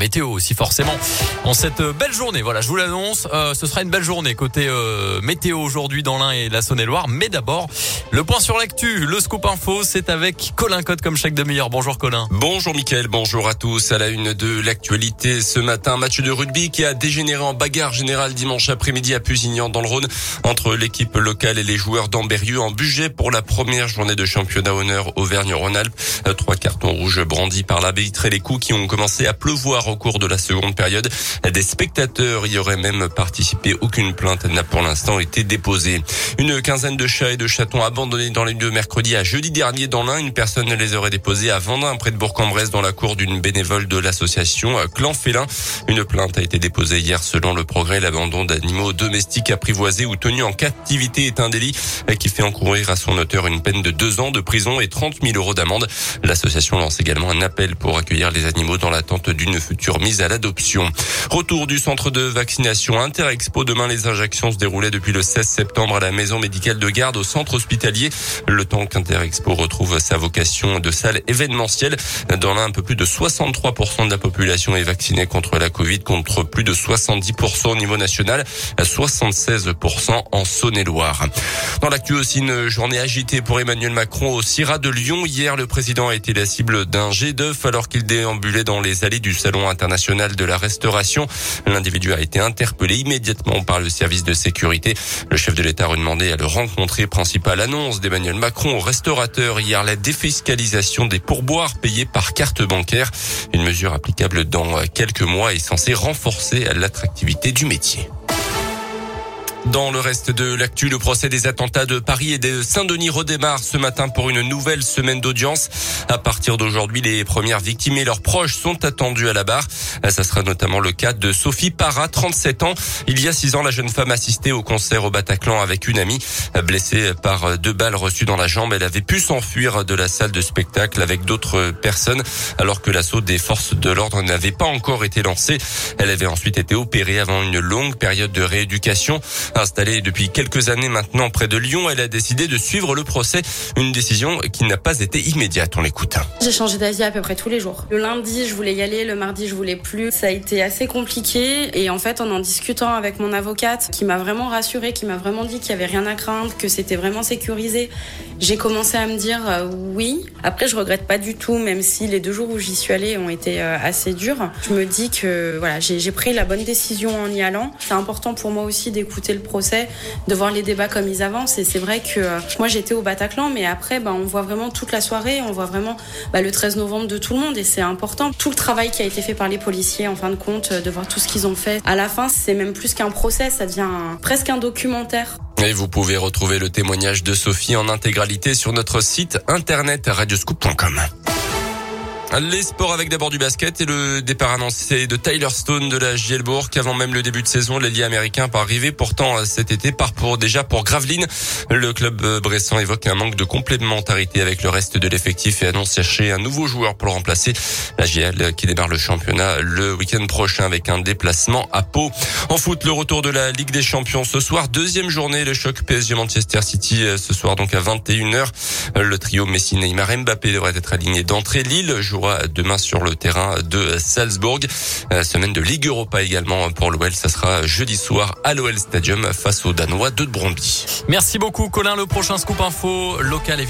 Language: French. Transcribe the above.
météo aussi forcément. En cette belle journée, voilà, je vous l'annonce, euh, ce sera une belle journée côté euh, météo aujourd'hui dans l'Ain et la Saône-et-Loire. Mais d'abord, le point sur l'actu, le scoop info, c'est avec Colin Cotte comme chaque demi-heure. Bonjour Colin. Bonjour Mickaël, bonjour à tous. À la une de l'actualité ce matin, match de rugby qui a dégénéré en bagarre générale dimanche après-midi à Pusignan dans le Rhône entre l'équipe locale et les joueurs d'Amberieux en budget pour la première journée de championnat honneur Auvergne-Rhône-Alpes. Euh, trois cartons rouges brandis par l'arbitre et les coups qui ont commencé à pleuvoir au cours de la seconde période. Des spectateurs y auraient même participé. Aucune plainte n'a pour l'instant été déposée. Une quinzaine de chats et de chatons abandonnés dans les lieux mercredi à jeudi dernier dans l'Ain. Une personne les aurait déposés à Vendin près de Bourg-en-Bresse dans la cour d'une bénévole de l'association Clan Félin. Une plainte a été déposée hier selon le progrès. L'abandon d'animaux domestiques apprivoisés ou tenus en captivité est un délit qui fait encourir à son auteur une peine de deux ans de prison et 30 000 euros d'amende. L'association lance également un appel pour accueillir les animaux dans l'attente d'une future mise à l'adoption. Retour du centre de vaccination Interexpo. Demain, les injections se déroulaient depuis le 16 septembre à la maison médicale de garde au centre hospitalier. Le temps qu'Interexpo retrouve sa vocation de salle événementielle. Dans l'un, un peu plus de 63% de la population est vaccinée contre la Covid, contre plus de 70% au niveau national, 76% en Saône-et-Loire. Dans l'actu aussi, une journée agitée pour Emmanuel Macron au de Lyon. Hier, le président a été la cible d'un jet d'œuf alors qu'il déambulait dans les allées du Salon international de la restauration. L'individu a été interpellé immédiatement par le service de sécurité. Le chef de l'État a demandé à le rencontrer. Principale annonce d'Emmanuel Macron au restaurateur hier, la défiscalisation des pourboires payés par carte bancaire. Une mesure applicable dans quelques mois est censée renforcer l'attractivité du métier. Dans le reste de l'actu, le procès des attentats de Paris et de Saint-Denis redémarre ce matin pour une nouvelle semaine d'audience. À partir d'aujourd'hui, les premières victimes et leurs proches sont attendus à la barre. Ça sera notamment le cas de Sophie Parra, 37 ans. Il y a six ans, la jeune femme assistait au concert au Bataclan avec une amie. Blessée par deux balles reçues dans la jambe, elle avait pu s'enfuir de la salle de spectacle avec d'autres personnes alors que l'assaut des forces de l'ordre n'avait pas encore été lancé. Elle avait ensuite été opérée avant une longue période de rééducation. Installée depuis quelques années maintenant près de Lyon, elle a décidé de suivre le procès. Une décision qui n'a pas été immédiate. On l'écoute. J'ai changé d'avis à peu près tous les jours. Le lundi, je voulais y aller. Le mardi, je voulais plus. Ça a été assez compliqué. Et en fait, en en discutant avec mon avocate, qui m'a vraiment rassurée, qui m'a vraiment dit qu'il y avait rien à craindre, que c'était vraiment sécurisé, j'ai commencé à me dire euh, oui. Après, je regrette pas du tout, même si les deux jours où j'y suis allée ont été euh, assez durs. Je me dis que voilà, j'ai pris la bonne décision en y allant. C'est important pour moi aussi d'écouter le procès, de voir les débats comme ils avancent. Et c'est vrai que euh, moi j'étais au Bataclan, mais après bah, on voit vraiment toute la soirée, on voit vraiment bah, le 13 novembre de tout le monde et c'est important. Tout le travail qui a été fait par les policiers, en fin de compte, de voir tout ce qu'ils ont fait. À la fin, c'est même plus qu'un procès, ça devient presque un documentaire. Et vous pouvez retrouver le témoignage de Sophie en intégralité sur notre site internet radioscoop.com. Les sports avec d'abord du basket et le départ annoncé de Tyler Stone de la Gielbourg avant même le début de saison, l'ailier américain pas arrivé pourtant cet été part pour déjà pour Gravelines. Le club bressan évoque un manque de complémentarité avec le reste de l'effectif et annonce chercher un nouveau joueur pour le remplacer. La GL qui démarre le championnat le week-end prochain avec un déplacement à Pau. En foot, le retour de la Ligue des Champions ce soir, deuxième journée, le choc PSG Manchester City ce soir donc à 21h. Le trio Messi, Neymar, Mbappé devrait être aligné d'entrée. Lille demain sur le terrain de Salzbourg. Euh, semaine de Ligue Europa également pour l'OL. Ça sera jeudi soir à l'OL Stadium face aux Danois de Bromby. Merci beaucoup Colin. Le prochain scoop info local